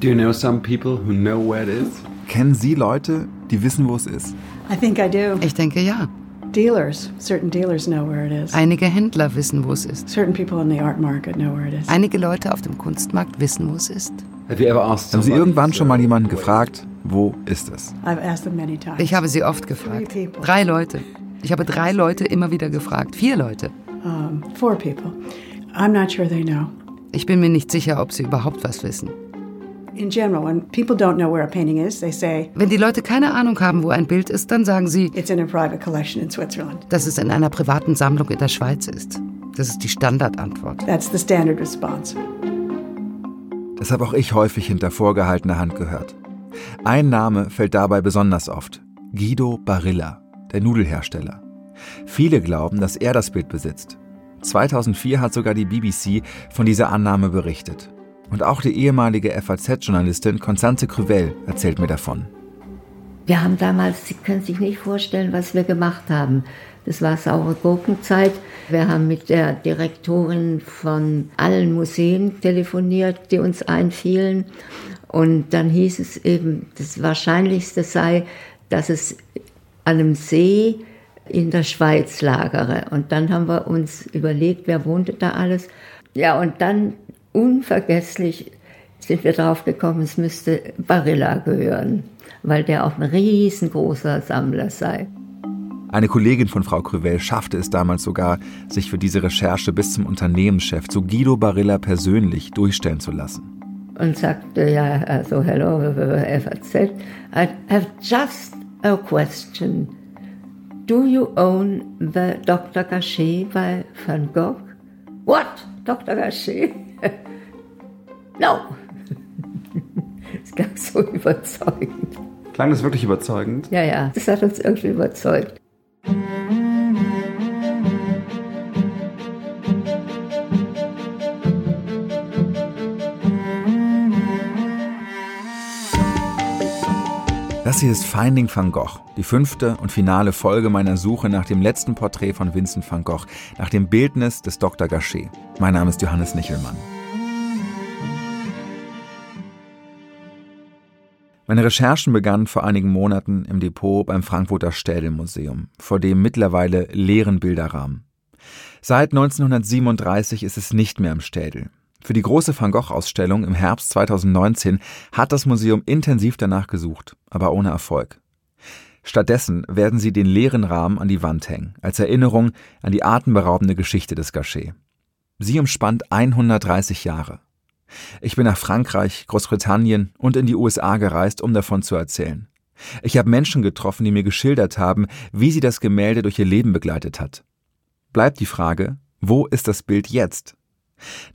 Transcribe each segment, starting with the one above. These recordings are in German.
Do you know some people who know where it is? Kennen Sie Leute, die wissen, wo es ist? I think I do. Ich denke ja. Dealers, certain dealers know where it is. Einige Händler wissen, wo es ist. Certain people in the art market know where it is. Einige Leute auf dem Kunstmarkt wissen, wo es ist. Have you ever asked Haben Sie irgendwann schon mal jemanden gefragt, wo ist es? I've asked them many times. Ich habe sie oft gefragt. Drei Leute. Ich habe drei Leute immer wieder gefragt. Vier Leute. um, four people. I'm not sure they know. Ich bin mir nicht sicher, ob sie überhaupt was wissen. Wenn die Leute keine Ahnung haben, wo ein Bild ist, dann sagen sie, it's in a private collection in Switzerland. dass es in einer privaten Sammlung in der Schweiz ist. Das ist die Standardantwort. That's the standard response. Das habe auch ich häufig hinter vorgehaltener Hand gehört. Ein Name fällt dabei besonders oft. Guido Barilla, der Nudelhersteller. Viele glauben, dass er das Bild besitzt. 2004 hat sogar die BBC von dieser Annahme berichtet. Und auch die ehemalige FAZ-Journalistin Constance Cruvel erzählt mir davon. Wir haben damals, Sie können sich nicht vorstellen, was wir gemacht haben. Das war saure Gurkenzeit. Wir haben mit der Direktorin von allen Museen telefoniert, die uns einfielen. Und dann hieß es eben, das Wahrscheinlichste sei, dass es an einem See in der Schweiz lagere. Und dann haben wir uns überlegt, wer wohnte da alles. Ja, und dann unvergesslich sind wir drauf gekommen, es müsste Barilla gehören, weil der auch ein riesengroßer Sammler sei. Eine Kollegin von Frau Cruvel schaffte es damals sogar, sich für diese Recherche bis zum Unternehmenschef, zu Guido Barilla persönlich, durchstellen zu lassen. Und sagte, ja, also, hello, FAZ, I have just a question. Do you own the Dr. Gachet by Van Gogh? What? Dr. Gachet? no. Es klang so überzeugend. Klang das wirklich überzeugend? Ja, ja, das hat uns irgendwie überzeugt. Das hier ist Finding Van Gogh, die fünfte und finale Folge meiner Suche nach dem letzten Porträt von Vincent van Gogh, nach dem Bildnis des Dr. Gachet. Mein Name ist Johannes Nichelmann. Meine Recherchen begannen vor einigen Monaten im Depot beim Frankfurter Städelmuseum, vor dem mittlerweile leeren Bilderrahmen. Seit 1937 ist es nicht mehr im Städel. Für die große Van Gogh-Ausstellung im Herbst 2019 hat das Museum intensiv danach gesucht, aber ohne Erfolg. Stattdessen werden sie den leeren Rahmen an die Wand hängen, als Erinnerung an die atemberaubende Geschichte des Gachet. Sie umspannt 130 Jahre. Ich bin nach Frankreich, Großbritannien und in die USA gereist, um davon zu erzählen. Ich habe Menschen getroffen, die mir geschildert haben, wie sie das Gemälde durch ihr Leben begleitet hat. Bleibt die Frage, wo ist das Bild jetzt?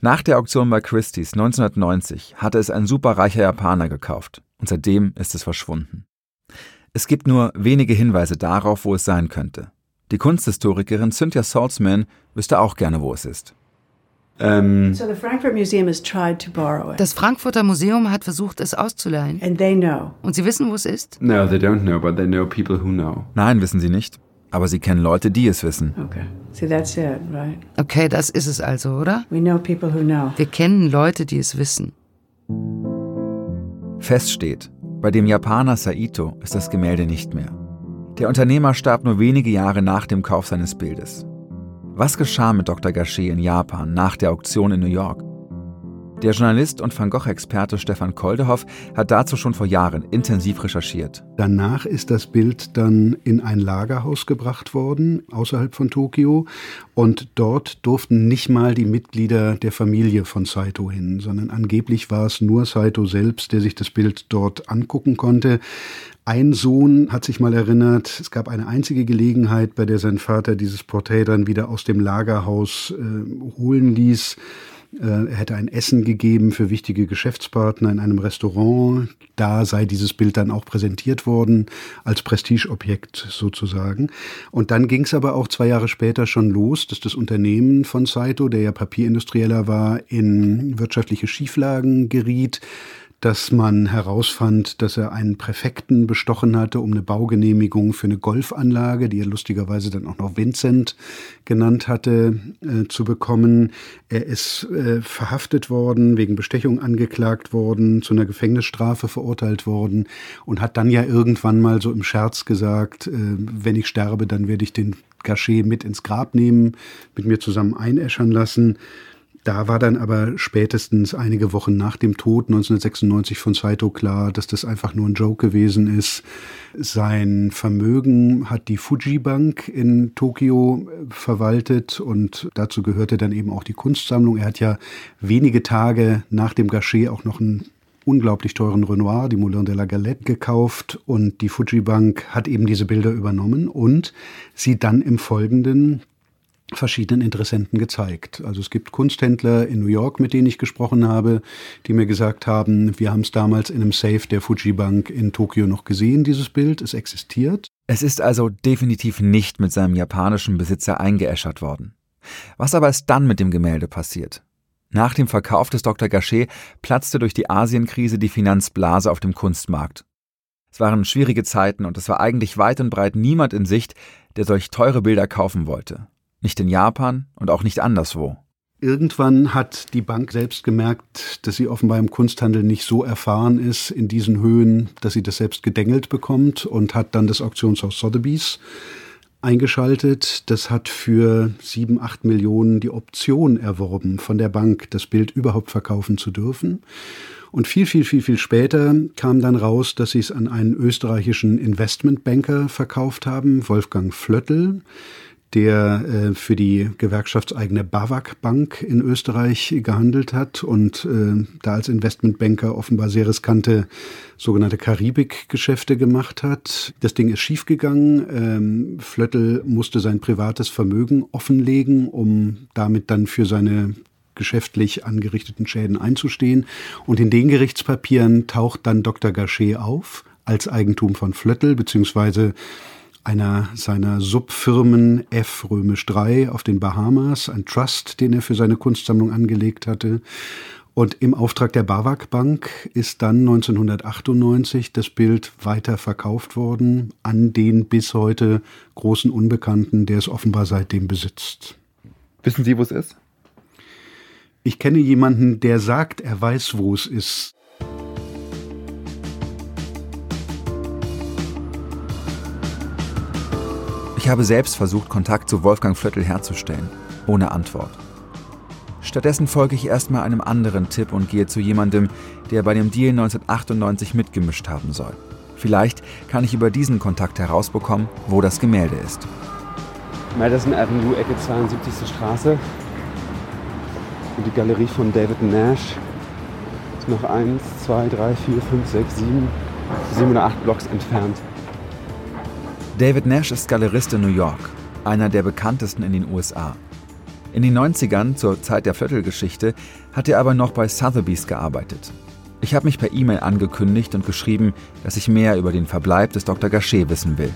Nach der Auktion bei Christie's 1990 hatte es ein superreicher Japaner gekauft und seitdem ist es verschwunden. Es gibt nur wenige Hinweise darauf, wo es sein könnte. Die Kunsthistorikerin Cynthia Saltzman wüsste auch gerne, wo es ist. Ähm. Das Frankfurter Museum hat versucht, es auszuleihen. And they know. Und Sie wissen, wo es ist? Nein, wissen Sie nicht. Aber Sie kennen Leute, die es wissen. Okay. See, that's it, right? Okay, das ist es also, oder? We know people who know. Wir kennen Leute, die es wissen. Fest steht, bei dem Japaner Saito ist das Gemälde nicht mehr. Der Unternehmer starb nur wenige Jahre nach dem Kauf seines Bildes. Was geschah mit Dr. Gachet in Japan nach der Auktion in New York? Der Journalist und Van Gogh-Experte Stefan Koldehoff hat dazu schon vor Jahren intensiv recherchiert. Danach ist das Bild dann in ein Lagerhaus gebracht worden, außerhalb von Tokio. Und dort durften nicht mal die Mitglieder der Familie von Saito hin, sondern angeblich war es nur Saito selbst, der sich das Bild dort angucken konnte. Ein Sohn hat sich mal erinnert, es gab eine einzige Gelegenheit, bei der sein Vater dieses Porträt dann wieder aus dem Lagerhaus äh, holen ließ. Er hätte ein Essen gegeben für wichtige Geschäftspartner in einem Restaurant. Da sei dieses Bild dann auch präsentiert worden, als Prestigeobjekt sozusagen. Und dann ging es aber auch zwei Jahre später schon los, dass das Unternehmen von Saito, der ja Papierindustrieller war, in wirtschaftliche Schieflagen geriet. Dass man herausfand, dass er einen Präfekten bestochen hatte, um eine Baugenehmigung für eine Golfanlage, die er lustigerweise dann auch noch Vincent genannt hatte, äh, zu bekommen. Er ist äh, verhaftet worden, wegen Bestechung angeklagt worden, zu einer Gefängnisstrafe verurteilt worden und hat dann ja irgendwann mal so im Scherz gesagt, äh, wenn ich sterbe, dann werde ich den Gachet mit ins Grab nehmen, mit mir zusammen einäschern lassen. Da war dann aber spätestens einige Wochen nach dem Tod 1996 von Saito klar, dass das einfach nur ein Joke gewesen ist. Sein Vermögen hat die Fuji Bank in Tokio äh, verwaltet und dazu gehörte dann eben auch die Kunstsammlung. Er hat ja wenige Tage nach dem Gachet auch noch einen unglaublich teuren Renoir, die Moulin de la Galette, gekauft und die Fuji Bank hat eben diese Bilder übernommen und sie dann im Folgenden verschiedenen Interessenten gezeigt. Also es gibt Kunsthändler in New York, mit denen ich gesprochen habe, die mir gesagt haben, wir haben es damals in einem Safe der Fuji Bank in Tokio noch gesehen, dieses Bild, es existiert. Es ist also definitiv nicht mit seinem japanischen Besitzer eingeäschert worden. Was aber ist dann mit dem Gemälde passiert? Nach dem Verkauf des Dr. Gachet platzte durch die Asienkrise die Finanzblase auf dem Kunstmarkt. Es waren schwierige Zeiten und es war eigentlich weit und breit niemand in Sicht, der solch teure Bilder kaufen wollte. Nicht in Japan und auch nicht anderswo. Irgendwann hat die Bank selbst gemerkt, dass sie offenbar im Kunsthandel nicht so erfahren ist in diesen Höhen, dass sie das selbst gedengelt bekommt und hat dann das Auktionshaus Sotheby's eingeschaltet. Das hat für sieben, acht Millionen die Option erworben von der Bank, das Bild überhaupt verkaufen zu dürfen. Und viel, viel, viel, viel später kam dann raus, dass sie es an einen österreichischen Investmentbanker verkauft haben, Wolfgang Flöttl der äh, für die gewerkschaftseigene BAWAG Bank in Österreich gehandelt hat und äh, da als Investmentbanker offenbar sehr riskante sogenannte Karibik-Geschäfte gemacht hat. Das Ding ist schiefgegangen. Ähm, Flöttl musste sein privates Vermögen offenlegen, um damit dann für seine geschäftlich angerichteten Schäden einzustehen. Und in den Gerichtspapieren taucht dann Dr. Gachet auf als Eigentum von Flöttl, beziehungsweise einer seiner Subfirmen F Römisch 3 auf den Bahamas, ein Trust, den er für seine Kunstsammlung angelegt hatte. Und im Auftrag der Bawak Bank ist dann 1998 das Bild weiter verkauft worden an den bis heute großen Unbekannten, der es offenbar seitdem besitzt. Wissen Sie, wo es ist? Ich kenne jemanden, der sagt, er weiß, wo es ist. Ich habe selbst versucht, Kontakt zu Wolfgang Flöttl herzustellen, ohne Antwort. Stattdessen folge ich erstmal einem anderen Tipp und gehe zu jemandem, der bei dem Deal 1998 mitgemischt haben soll. Vielleicht kann ich über diesen Kontakt herausbekommen, wo das Gemälde ist. Madison Avenue, Ecke 72. Straße. Und die Galerie von David Nash ist noch 1, 2, 3, 4, 5, 6, 7, 7 oder 8 Blocks entfernt. David Nash ist Galerist in New York, einer der bekanntesten in den USA. In den 90ern, zur Zeit der Viertelgeschichte, hat er aber noch bei Sotheby's gearbeitet. Ich habe mich per E-Mail angekündigt und geschrieben, dass ich mehr über den Verbleib des Dr. Gachet wissen will.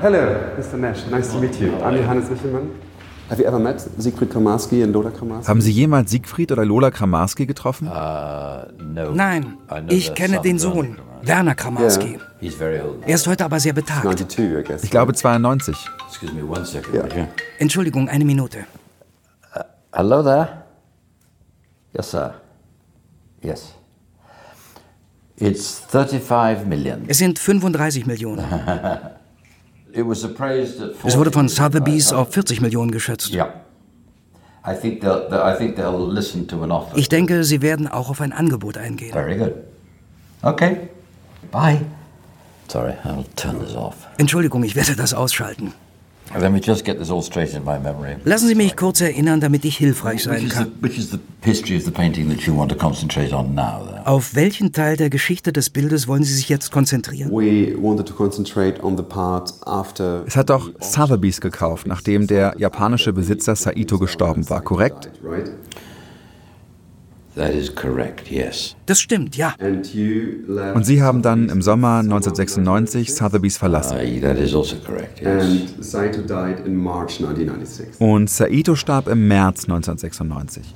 Hello, Mr. Nash. Nice to meet you. I'm Johannes Wichelmann. Have you ever met Siegfried Kramarski and Lola Kramarski? Haben Sie jemals Siegfried oder Lola Kramarski getroffen? Uh, Nein, ich kenne den Sohn, Werner Kramarski. Er ist heute aber sehr betagt. Ich glaube 92. Entschuldigung, eine Minute. Uh, hello there? Yes, sir. Yes. It's 35 million. Es sind 35 Millionen. Es wurde von Sotheby's auf 40 Millionen geschätzt. Ich denke, sie werden auch auf ein Angebot eingehen. Very good. Okay. Bye. Sorry, I'll turn this off. Entschuldigung, ich werde das ausschalten. Let me just get this all straight in my memory. Lassen Sie mich kurz erinnern, damit ich hilfreich sein kann. Auf welchen Teil der Geschichte des Bildes wollen Sie sich jetzt konzentrieren? Es hat doch Sotheby's gekauft, nachdem der japanische Besitzer Saito gestorben war, korrekt? Das stimmt, ja. Und Sie haben dann im Sommer 1996 Sotheby's verlassen. Also Und Saito starb im März 1996.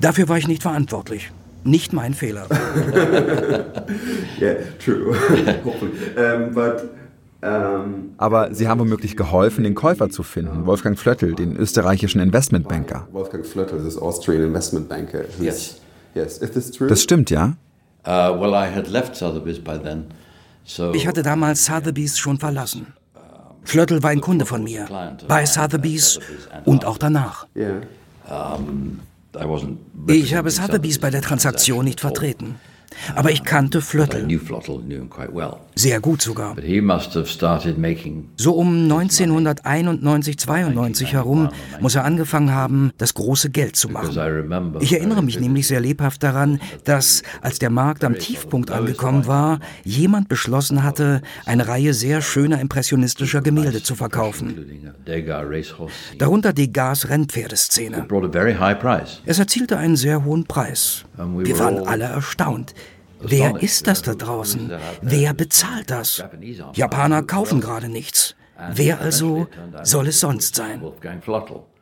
Dafür war ich nicht verantwortlich. Nicht mein Fehler. yeah, true. Hopefully. Um, but aber sie haben womöglich geholfen, den Käufer zu finden, Wolfgang Flöttl, den österreichischen Investmentbanker. Wolfgang Flöttl, this Austrian investmentbanker. Yes. Yes. Is this true? Das stimmt, ja? Uh, well, I had left Sotheby's by then. So ich hatte damals Sotheby's schon verlassen. Flöttl war ein Kunde von mir, bei Sotheby's und auch danach. Ich habe Sotheby's bei der Transaktion nicht vertreten. Aber ich kannte Flöttl. Sehr gut sogar. So um 1991, 92 herum muss er angefangen haben, das große Geld zu machen. Ich erinnere mich nämlich sehr lebhaft daran, dass, als der Markt am Tiefpunkt angekommen war, jemand beschlossen hatte, eine Reihe sehr schöner impressionistischer Gemälde zu verkaufen. Darunter Degas Rennpferdeszene. Es erzielte einen sehr hohen Preis. Wir waren alle erstaunt. Wer ist das da draußen? Wer bezahlt das? Japaner kaufen gerade nichts. Wer also soll es sonst sein?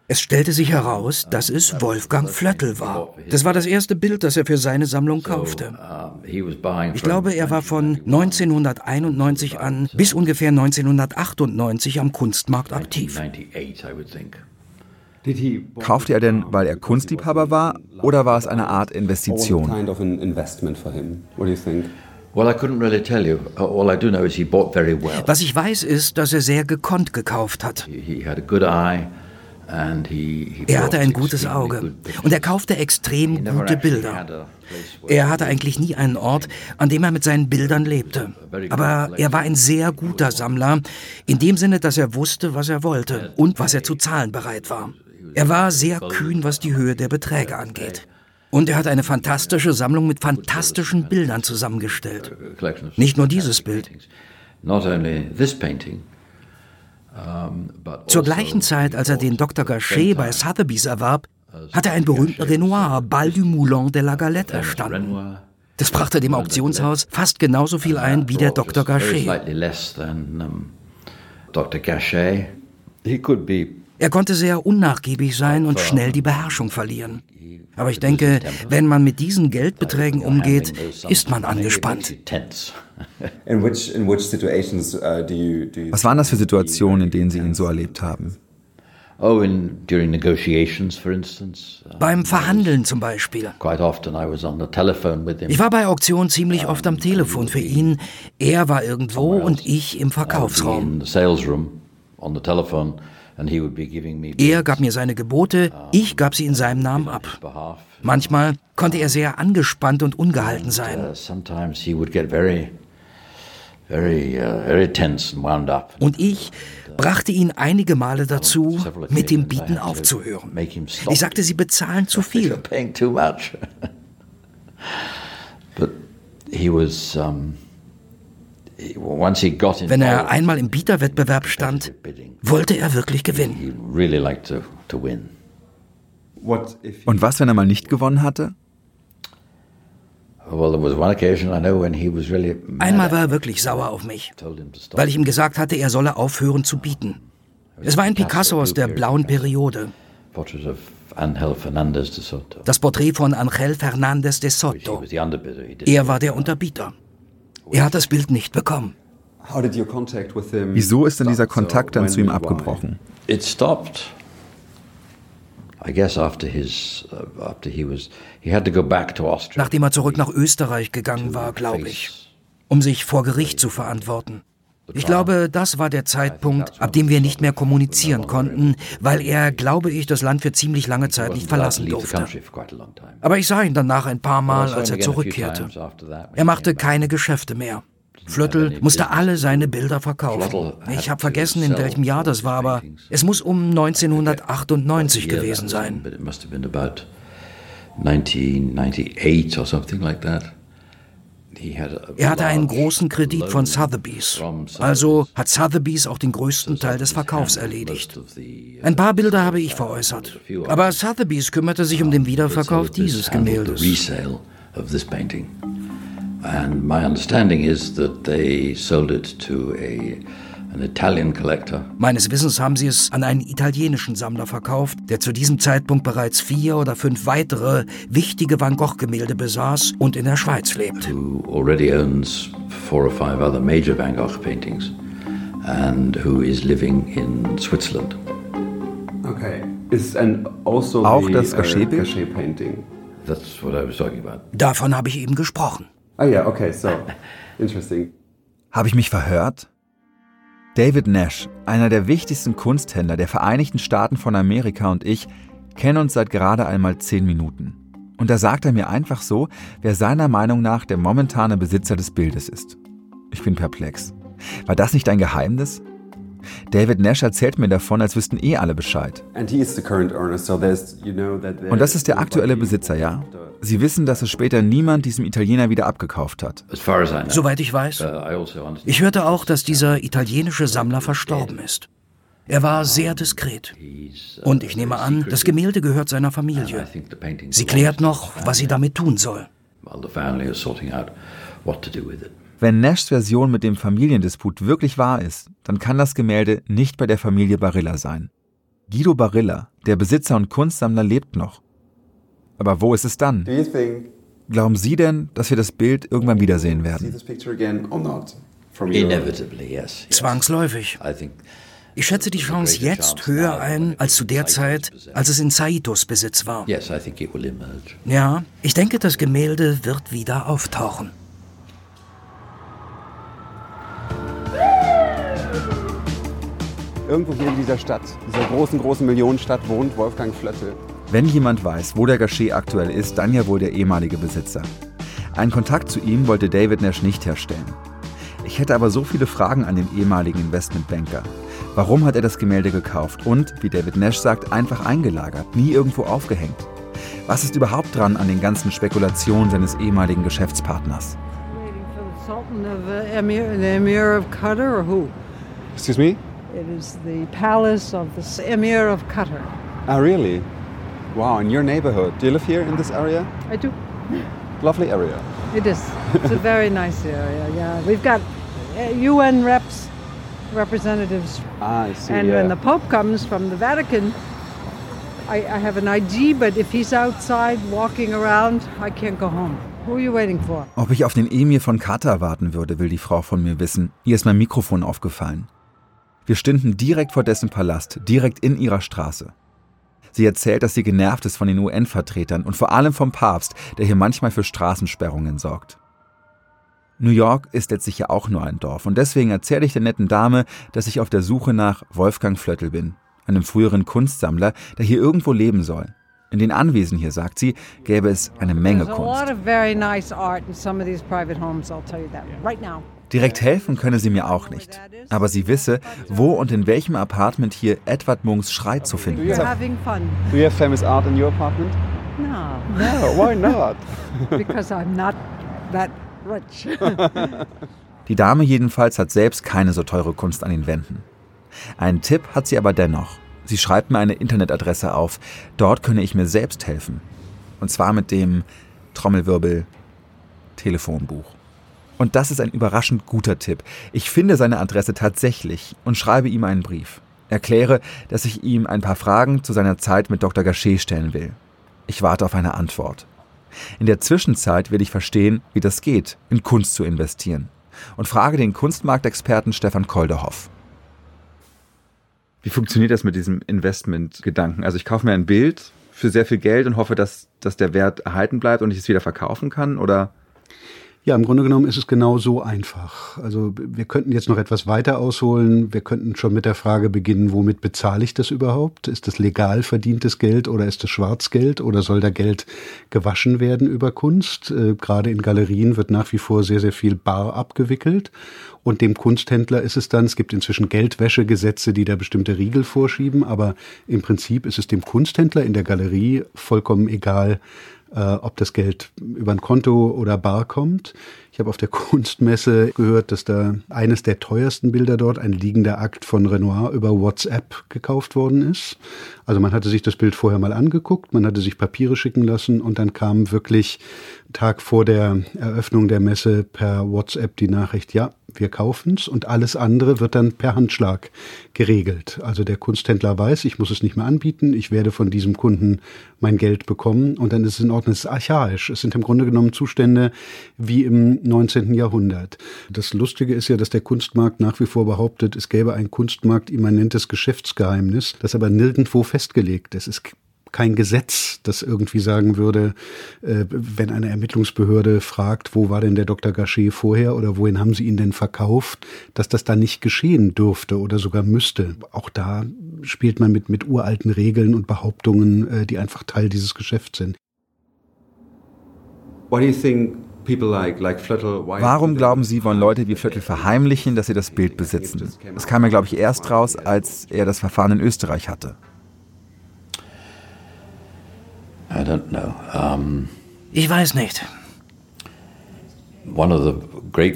Es stellte sich heraus, dass es Wolfgang Flöttl war. Das war das erste Bild, das er für seine Sammlung kaufte. Ich glaube, er war von 1991 an bis ungefähr 1998 am Kunstmarkt aktiv. Kaufte er denn, weil er Kunstliebhaber war, oder war es eine Art Investition? Was ich weiß, ist, dass er sehr gekonnt gekauft hat. Er hatte ein gutes Auge und er kaufte extrem gute Bilder. Er hatte eigentlich nie einen Ort, an dem er mit seinen Bildern lebte. Aber er war ein sehr guter Sammler, in dem Sinne, dass er wusste, was er wollte und was er zu zahlen bereit war. Er war sehr kühn, was die Höhe der Beträge angeht. Und er hat eine fantastische Sammlung mit fantastischen Bildern zusammengestellt. Nicht nur dieses Bild. Zur gleichen Zeit, als er den Dr. Gachet bei Sotheby's erwarb, hat er einen berühmten Renoir, Bal du Moulin de la Galette, erstanden. Das brachte dem Auktionshaus fast genauso viel ein wie der Dr. Gachet. Dr. Gachet. He could be er konnte sehr unnachgiebig sein und schnell die Beherrschung verlieren. Aber ich denke, wenn man mit diesen Geldbeträgen umgeht, ist man angespannt. Was waren das für Situationen, in denen Sie ihn so erlebt haben? Oh, in, during negotiations, for instance. Beim Verhandeln zum Beispiel. Quite often I was on the telephone with him. Ich war bei Auktionen ziemlich oft am Telefon für ihn. Er war irgendwo und ich im Verkaufsraum. Er gab mir seine Gebote, ich gab sie in seinem Namen ab. Manchmal konnte er sehr angespannt und ungehalten sein. Uh, uh, und ich brachte ihn einige Male dazu, mit dem Bieten aufzuhören. Ich sagte, sie bezahlen zu viel. But he was um, wenn er einmal im Bieterwettbewerb stand, wollte er wirklich gewinnen. Und was, wenn er mal nicht gewonnen hatte? Einmal war er wirklich sauer auf mich, weil ich ihm gesagt hatte, er solle aufhören zu bieten. Es war ein Picasso aus der blauen Periode. Das Porträt von Angel Fernandez de Soto. Er war der Unterbieter. Er hat das Bild nicht bekommen. Wieso ist denn dieser Kontakt dann zu ihm abgebrochen? It stopped. I guess after his, uh, after he was, he had to go back to Austria. Nachdem er zurück nach Österreich gegangen war, glaube ich, um sich vor Gericht zu verantworten. Ich glaube, das war der Zeitpunkt, ab dem wir nicht mehr kommunizieren konnten, weil er, glaube ich, das Land für ziemlich lange Zeit nicht verlassen durfte. Aber ich sah ihn danach ein paar Mal, als er zurückkehrte. Er machte keine Geschäfte mehr. Flöttl musste alle seine Bilder verkaufen. Ich habe vergessen, in welchem Jahr das war, aber es muss um 1998 gewesen sein. 1998 or something like that. Er hatte einen großen Kredit von Sotheby's. Also hat Sotheby's auch den größten Teil des Verkaufs erledigt. Ein paar Bilder habe ich veräußert. Aber Sotheby's kümmerte sich um den Wiederverkauf dieses Gemäldes. And my understanding is that they sold it to a Meines Wissens haben sie es an einen italienischen Sammler verkauft, der zu diesem Zeitpunkt bereits vier oder fünf weitere wichtige Van Gogh-Gemälde besaß und in der Schweiz lebt. Who already owns four or five other major Van Gogh paintings and who is living in Switzerland. Okay. Is and also Auch the, das Gachet-Bild? Gachet painting. That's what I was talking about. Davon habe ich eben gesprochen. Ah ja, okay, so interesting. Habe ich mich verhört? David Nash, einer der wichtigsten Kunsthändler der Vereinigten Staaten von Amerika und ich, kennen uns seit gerade einmal zehn Minuten. Und da sagt er mir einfach so, wer seiner Meinung nach der momentane Besitzer des Bildes ist. Ich bin perplex. War das nicht ein Geheimnis? David Nash erzählt mir davon, als wüssten eh alle Bescheid. Und das ist der aktuelle Besitzer, ja? Sie wissen, dass es später niemand diesem Italiener wieder abgekauft hat. Soweit ich weiß. Uh, also. Ich hörte auch, dass dieser italienische Sammler verstorben ist. Er war sehr diskret. Uh, Und ich nehme an, das Gemälde gehört seiner Familie. Sie klärt noch, was sie damit tun soll. While the family is sorting out what to do with it. Wenn Nashs Version mit dem Familiendisput wirklich wahr ist, dann kann das Gemälde nicht bei der Familie Barilla sein. Guido Barilla, der Besitzer und Kunstsammler, lebt noch. Aber wo ist es dann? Do you think Glauben Sie denn, dass wir das Bild irgendwann wiedersehen werden? Zwangsläufig. Ich schätze die Chance jetzt höher ein als zu der Zeit, als es in Saitos Besitz war. yes, I think it will emerge. Ja, ich denke, das Gemälde wird wieder auftauchen. Irgendwo hier in dieser Stadt, dieser großen, großen Millionenstadt wohnt Wolfgang Flöttel. Wenn jemand weiß, wo der Gachet aktuell ist, dann ja wohl der ehemalige Besitzer. Einen Kontakt zu ihm wollte David Nash nicht herstellen. Ich hätte aber so viele Fragen an den ehemaligen Investmentbanker. Warum hat er das Gemälde gekauft und, wie David Nash sagt, einfach eingelagert, nie irgendwo aufgehängt? Was ist überhaupt dran an den ganzen Spekulationen seines ehemaligen Geschäftspartners? Waiting for the Sultan of Emir, the Emir of Qatar, or who? Excuse me? It is the palace of the Emir of Qatar. Ah, really? Wow, in your neighborhood. Do you live here in this area? I do. Lovely area. It is. It's a very nice area. Yeah, we've got uh, UN reps, representatives, Ah, I see. and yeah. when the Pope comes from the Vatican, I, I have an ID. But if he's outside walking around, I can't go home. Who are you waiting for? Ob ich auf den Emir von Katar warten würde, will die Frau von mir wissen. Ihr ist mein Mikrofon aufgefallen. Wir stünden direkt vor dessen Palast, direkt in ihrer Straße. Sie erzählt, dass sie genervt ist von den UN-Vertretern und vor allem vom Papst, der hier manchmal für Straßensperrungen sorgt. New York ist letztlich ja auch nur ein Dorf und deswegen erzähle ich der netten Dame, dass ich auf der Suche nach Wolfgang Flöttel bin, einem früheren Kunstsammler, der hier irgendwo leben soll. In den Anwesen hier, sagt sie, gäbe es eine Menge Kunst. Direkt helfen könne sie mir auch nicht. Aber sie wisse, wo und in welchem Apartment hier Edward Munks Schrei zu finden sei. Do you have famous art in your apartment? No, No, why not? because I'm not that rich. Die Dame jedenfalls hat selbst keine so teure Kunst an den Wänden. Einen Tipp hat sie aber dennoch. Sie schreibt mir eine Internetadresse auf. Dort könne ich mir selbst helfen. Und zwar mit dem Trommelwirbel Telefonbuch. Und das ist ein überraschend guter Tipp. Ich finde seine Adresse tatsächlich und schreibe ihm einen Brief. Erkläre, dass ich ihm ein paar Fragen zu seiner Zeit mit Dr. Gachet stellen will. Ich warte auf eine Antwort. In der Zwischenzeit will ich verstehen, wie das geht, in Kunst zu investieren. Und frage den Kunstmarktexperten Stefan Kolderhoff. Wie funktioniert das mit diesem Investmentgedanken? Also ich kaufe mir ein Bild für sehr viel Geld und hoffe, dass, dass der Wert erhalten bleibt und ich es wieder verkaufen kann? Oder Ja, im Grunde genommen ist es genau so einfach. Also wir könnten jetzt noch etwas weiter ausholen. Wir könnten schon mit der Frage beginnen, womit bezahle ich das überhaupt? Ist das legal verdientes Geld oder ist das Schwarzgeld oder soll da Geld gewaschen werden über Kunst? Äh, gerade in Galerien wird nach wie vor sehr, sehr viel bar abgewickelt. Und dem Kunsthändler ist es dann, es gibt inzwischen Geldwäschegesetze, die da bestimmte Riegel vorschieben, aber im Prinzip ist es dem Kunsthändler in der Galerie vollkommen egal, äh, ob das Geld über ein Konto oder bar kommt. Ich habe auf der Kunstmesse gehört, dass da eines der teuersten Bilder dort, ein liegender Akt von Renoir, über WhatsApp gekauft worden ist. Also man hatte sich das Bild vorher mal angeguckt, man hatte sich Papiere schicken lassen und dann kam wirklich Tag vor der Eröffnung der Messe per WhatsApp die Nachricht, ja, wir kaufen es und alles andere wird dann per Handschlag geregelt. Also der Kunsthändler weiß, ich muss es nicht mehr anbieten, ich werde von diesem Kunden mein Geld bekommen und dann ist es in Ordnung. Es ist archaisch. Es sind im Grunde genommen Zustände wie im 19. Jahrhundert. Das Lustige ist ja, dass der Kunstmarkt nach wie vor behauptet, es gäbe ein Kunstmarkt immanentes Geschäftsgeheimnis, das aber nirgendwo festgelegt ist. Es kein Gesetz, das irgendwie sagen würde, äh, wenn eine Ermittlungsbehörde fragt, wo war denn der Dr. Gachet vorher oder wohin haben sie ihn denn verkauft, dass das da nicht geschehen dürfte oder sogar müsste. Auch da spielt man mit, mit uralten Regeln und Behauptungen, äh, die einfach Teil dieses Geschäfts sind. Warum glauben Sie, wollen Leute wie Viertel verheimlichen, dass sie das Bild besitzen? Das kam ja, glaube ich, erst raus, als er das Verfahren in Österreich hatte. I don't know. Um, ich weiß nicht.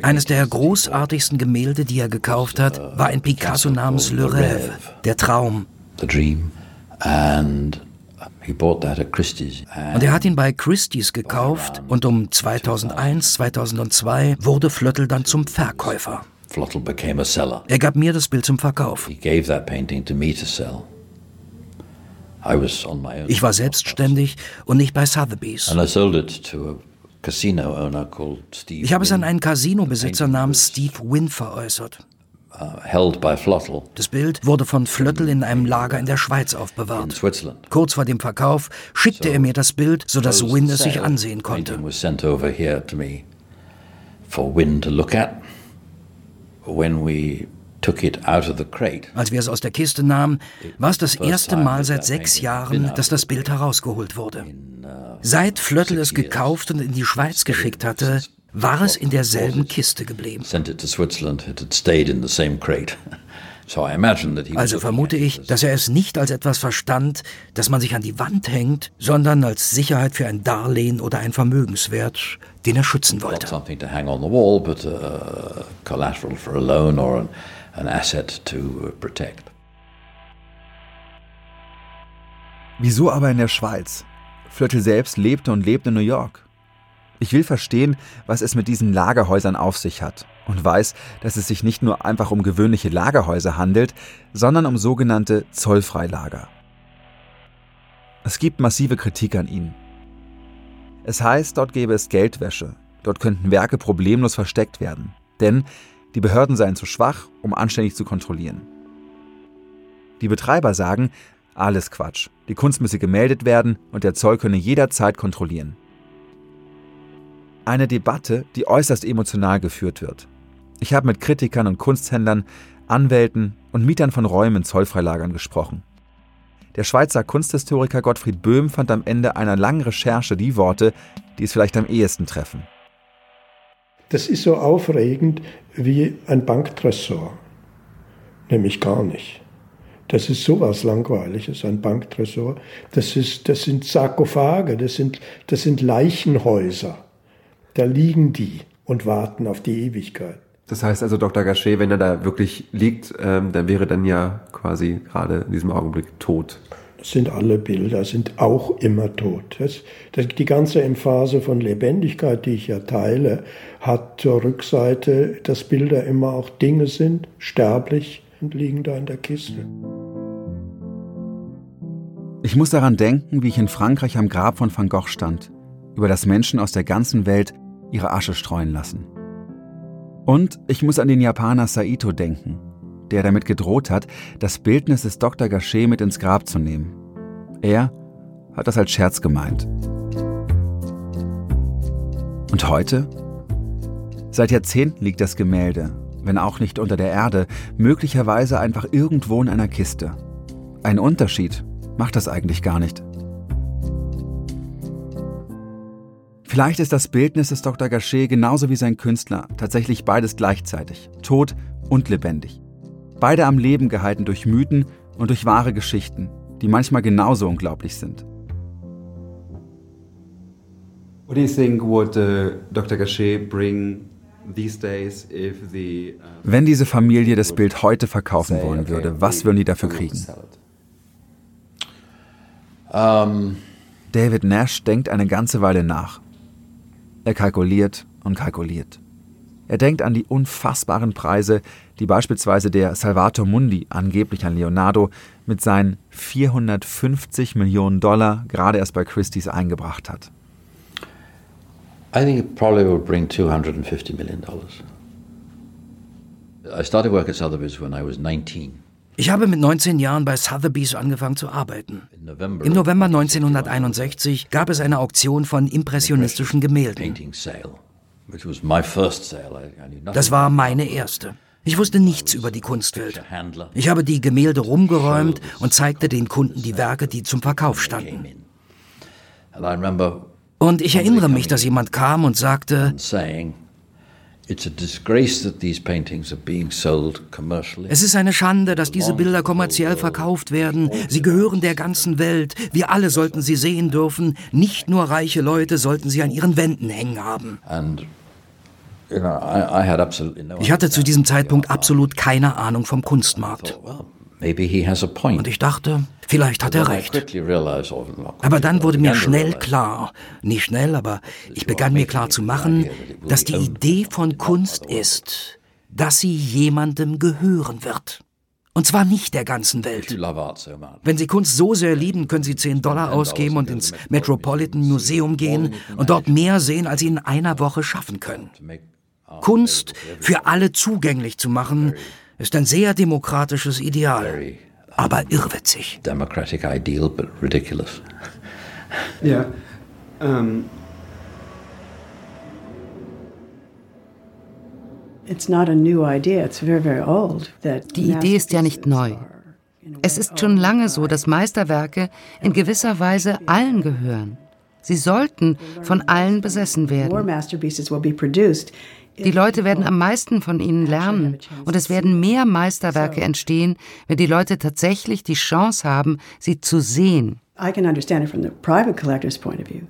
Eines der großartigsten Gemälde, die er gekauft hat, war ein Picasso namens Le Rêve, der Traum. Und er hat ihn bei Christie's gekauft und um 2001, 2002 wurde Flöttel dann zum Verkäufer. Er gab mir das Bild zum Verkauf. He gave that painting to me to sell. Ich war selbstständig und nicht bei Sotheby's. Ich habe es an einen Casinobesitzer namens Steve Wynn veräußert. Uh, das Bild wurde von Flöttel in einem Lager in der Schweiz aufbewahrt. Kurz vor dem Verkauf schickte er mir das Bild, sodass Wynn es sich ansehen konnte. When we als wir es aus der Kiste nahmen, war es das erste Mal seit sechs Jahren, dass das Bild herausgeholt wurde. Uh, seit Flöttel es gekauft und in die Schweiz geschickt hatte, war es in derselben Kiste geblieben. Also vermute ich, dass er es nicht als etwas verstand, das man sich an die Wand hängt, sondern als Sicherheit für ein Darlehen oder ein Vermögenswert, den er schützen wollte an asset to uh, protect. Wieso aber in der Schweiz? Flöttel selbst lebte und lebt in New York. Ich will verstehen, was es mit diesen Lagerhäusern auf sich hat und weiß, dass es sich nicht nur einfach um gewöhnliche Lagerhäuser handelt, sondern um sogenannte Zollfreilager. Es gibt massive Kritik an ihnen. Es heißt, dort gäbe es Geldwäsche, dort könnten Werke problemlos versteckt werden, denn die Behörden seien zu schwach, um anständig zu kontrollieren. Die Betreiber sagen, alles Quatsch. Die Kunst müsse gemeldet werden und der Zoll könne jederzeit kontrollieren. Eine Debatte, die äußerst emotional geführt wird. Ich habe mit Kritikern und Kunsthändlern, Anwälten und Mietern von Räumen in Zollfreilagern gesprochen. Der Schweizer Kunsthistoriker Gottfried Böhm fand am Ende einer langen Recherche die Worte, die es vielleicht am ehesten treffen. Das ist so aufregend wie ein Banktresor. Nämlich gar nicht. Das ist sowas Langweiliges, ein Banktresor. Das, ist, das sind Sarkophage, das sind, das sind Leichenhäuser. Da liegen die und warten auf die Ewigkeit. Das heißt also, Dr. Gachet, wenn er da wirklich liegt, ähm, dann wäre dann ja quasi gerade in diesem Augenblick tot sind alle Bilder, sind auch immer tot. Das, das, die ganze Emphase von Lebendigkeit, die ich ja teile, hat zur Rückseite, dass Bilder immer auch Dinge sind, sterblich und liegen da in der Kiste. Ich muss daran denken, wie ich in Frankreich am Grab von Van Gogh stand, über das Menschen aus der ganzen Welt ihre Asche streuen lassen. Und ich muss an den Japaner Saito denken, der damit gedroht hat, das Bildnis des Dr. Gachet mit ins Grab zu nehmen. Er hat das als Scherz gemeint. Und heute? Seit Jahrzehnten liegt das Gemälde, wenn auch nicht unter der Erde, möglicherweise einfach irgendwo in einer Kiste. Ein Unterschied macht das eigentlich gar nicht. Vielleicht ist das Bildnis des Dr. Gachet genauso wie sein Künstler tatsächlich beides gleichzeitig, tot und lebendig. Beide am Leben gehalten durch Mythen und durch wahre Geschichten, die manchmal genauso unglaublich sind. What do you think would uh, Dr. Gachet bring these days if the uh, Wenn diese Familie das Bild heute verkaufen wollen würde, was würden die dafür kriegen? Um, David Nash denkt eine ganze Weile nach. Er kalkuliert und kalkuliert. Er denkt an die unfassbaren Preise, die beispielsweise der Salvator Mundi angeblich an Leonardo mit seinen 450 Millionen Dollar gerade erst bei Christie's eingebracht hat. I think it probably will bring 250 million dollars. I started work at Sotheby's when I was 19. Ich habe mit 19 Jahren bei Sotheby's angefangen zu arbeiten. Im November 1961 gab es eine Auktion von impressionistischen Gemälden. Das war meine erste. Ich wusste nichts über die Kunstwelt. Ich habe die Gemälde rumgeräumt und zeigte den Kunden die Werke, die zum Verkauf standen. Und ich erinnere mich, dass jemand kam und sagte, es ist eine Schande, dass diese Bilder kommerziell verkauft werden. Sie gehören der ganzen Welt. Wir alle sollten sie sehen dürfen. Nicht nur reiche Leute sollten sie an ihren Wänden hängen haben. Ich hatte zu diesem Zeitpunkt absolut keine Ahnung vom Kunstmarkt. Und ich dachte, vielleicht hat er recht. Aber dann wurde mir schnell klar, nicht schnell, aber ich begann mir klar zu machen, dass die Idee von Kunst ist, dass sie jemandem gehören wird. Und zwar nicht der ganzen Welt. Wenn Sie Kunst so sehr lieben, können Sie 10 Dollar ausgeben und ins Metropolitan Museum gehen und dort mehr sehen, als Sie in einer Woche schaffen können. Kunst für alle zugänglich zu machen, ist ein sehr demokratisches Ideal, aber irrwitzig. Democratic ideal, but ridiculous. Ja. Ähm. Die Idee ist ja nicht neu. Es ist schon lange so, dass Meisterwerke in gewisser Weise allen gehören. Sie sollten von allen besessen werden. Die Leute werden am meisten von ihnen lernen und es werden mehr Meisterwerke entstehen, wenn die Leute tatsächlich die Chance haben, sie zu sehen.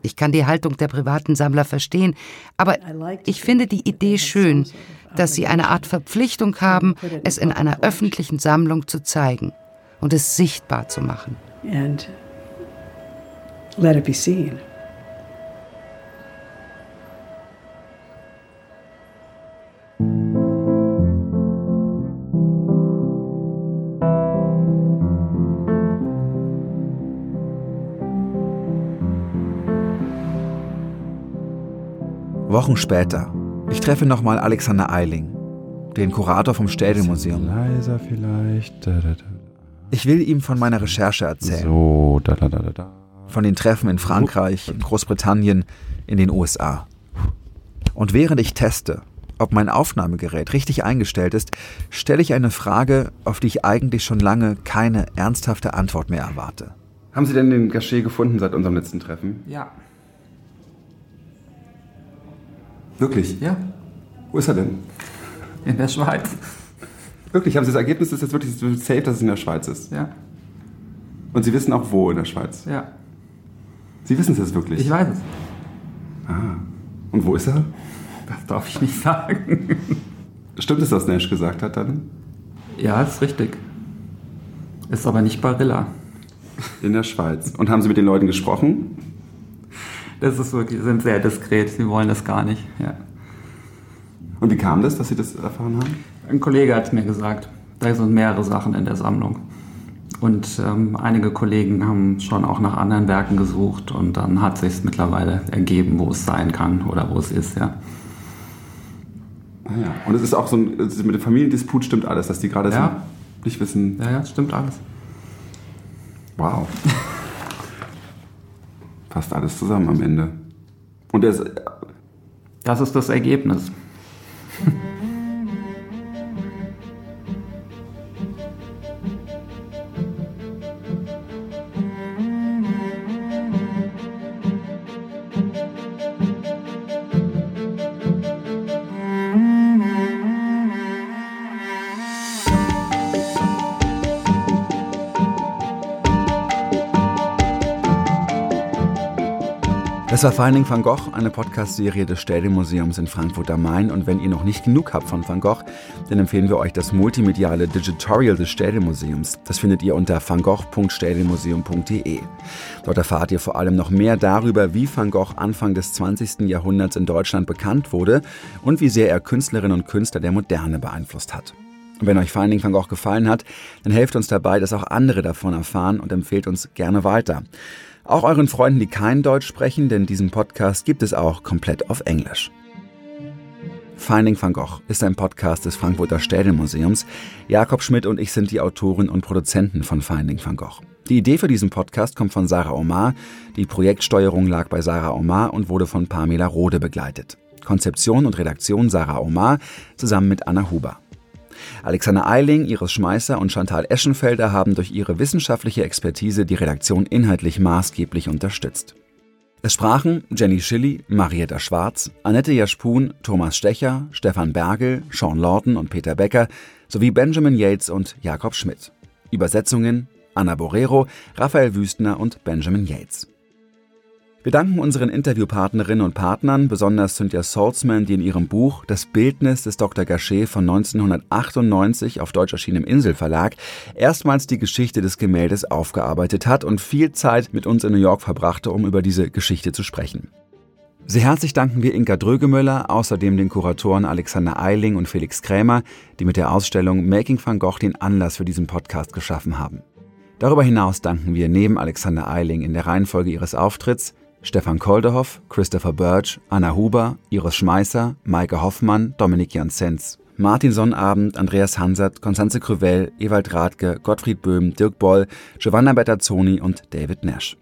Ich kann die Haltung der privaten Sammler verstehen, aber ich finde die Idee schön, dass sie eine Art Verpflichtung haben, es in einer öffentlichen Sammlung zu zeigen und es sichtbar zu machen. And let it be seen. Wochen später. Ich treffe nochmal Alexander Eiling, den Kurator vom Städelmuseum. Leiser vielleicht. Da, da, da. Ich will ihm von meiner Recherche erzählen. So, da, da, da, da. Von den Treffen in Frankreich, in Großbritannien, in den USA. Und während ich teste, ob mein Aufnahmegerät richtig eingestellt ist, stelle ich eine Frage, auf die ich eigentlich schon lange keine ernsthafte Antwort mehr erwarte. Haben Sie denn den Gachet gefunden seit unserem letzten Treffen? Ja. Wirklich? Ja. Wo ist er denn? In der Schweiz. Wirklich? Haben Sie das Ergebnis, ist jetzt wirklich safe, dass es in der Schweiz ist? Ja. Und Sie wissen auch, wo in der Schweiz? Ja. Sie wissen es jetzt wirklich? Ich weiß es. Ah. Und wo ist er? Das darf ich nicht sagen. Stimmt es, was Nash gesagt hat dann? Ja, ist richtig. Ist aber nicht Barilla. In der Schweiz. Und haben Sie mit den Leuten gesprochen? Das ist wirklich, sind sehr diskret, sie wollen das gar nicht. Ja. Und wie kam das, dass Sie das erfahren haben? Ein Kollege hat es mir gesagt. Da sind mehrere Sachen in der Sammlung. Und ähm, einige Kollegen haben schon auch nach anderen Werken gesucht und dann hat sich mittlerweile ergeben, wo es sein kann oder wo es ist, ja. Ah ja. Und es ist auch so ein, mit dem Familiendisput stimmt alles, dass die gerade ja. so nicht wissen. Ja, ja, stimmt alles. Wow. Passt alles zusammen am Ende. Und ist, Das ist das Ergebnis. Das war Finding Van Gogh, eine Podcast-Serie des Städelmuseums in Frankfurt am Main. Und wenn ihr noch nicht genug habt von Van Gogh, dann empfehlen wir euch das multimediale Digitorial des Städelmuseums. Das findet ihr unter vangogh.städelmuseum.de. Dort erfahrt ihr vor allem noch mehr darüber, wie Van Gogh Anfang des 20. Jahrhunderts in Deutschland bekannt wurde und wie sehr er Künstlerinnen und Künstler der Moderne beeinflusst hat. Und wenn euch Finding Van Gogh gefallen hat, dann helft uns dabei, dass auch andere davon erfahren und empfehlt uns gerne weiter. Auch euren Freunden, die kein Deutsch sprechen, denn diesen Podcast gibt es auch komplett auf Englisch. Finding Van Gogh ist ein Podcast des Frankfurter Städelmuseums. Jakob Schmidt und ich sind die Autoren und Produzenten von Finding Van Gogh. Die Idee für diesen Podcast kommt von Sarah Omar. Die Projektsteuerung lag bei Sarah Omar und wurde von Pamela Rode begleitet. Konzeption und Redaktion Sarah Omar zusammen mit Anna Huber. Alexander Eiling, Iris Schmeißer und Chantal Eschenfelder haben durch ihre wissenschaftliche Expertise die Redaktion inhaltlich maßgeblich unterstützt. Es sprachen Jenny Schilly, Marietta Schwarz, Annette Jaspun, Thomas Stecher, Stefan Bergel, Sean Lawton und Peter Becker sowie Benjamin Yates und Jakob Schmidt. Übersetzungen Anna Borrero, Raphael Wüstner und Benjamin Yates. Wir danken unseren Interviewpartnerinnen und Partnern, besonders Cynthia Salzman, die in ihrem Buch Das Bildnis des Dr. Gachet von 1998 auf Deutsch erschienen im Inselverlag erstmals die Geschichte des Gemäldes aufgearbeitet hat und viel Zeit mit uns in New York verbrachte, um über diese Geschichte zu sprechen. Sehr herzlich danken wir Inka Drögemöller, außerdem den Kuratoren Alexander Eiling und Felix Krämer, die mit der Ausstellung Making van Gogh den Anlass für diesen Podcast geschaffen haben. Darüber hinaus danken wir neben Alexander Eiling in der Reihenfolge ihres Auftritts Stefan Koldehoff, Christopher Birch, Anna Huber, Iris Schmeißer, Maike Hoffmann, Dominik Janssens, Martin Sonnabend, Andreas Hansert, Konstanze Krüvel, Ewald Radke, Gottfried Böhm, Dirk Boll, Giovanna Bettazzoni und David Nash.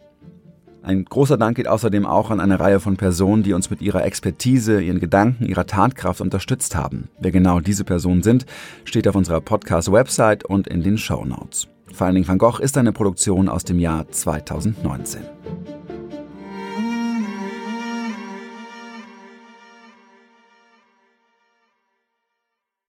Ein großer Dank geht außerdem auch an eine Reihe von Personen, die uns mit ihrer Expertise, ihren Gedanken, ihrer Tatkraft unterstützt haben. Wer genau diese Personen sind, steht auf unserer Podcast-Website und in den Show Notes. Finding van Gogh ist eine Produktion aus dem Jahr 2019.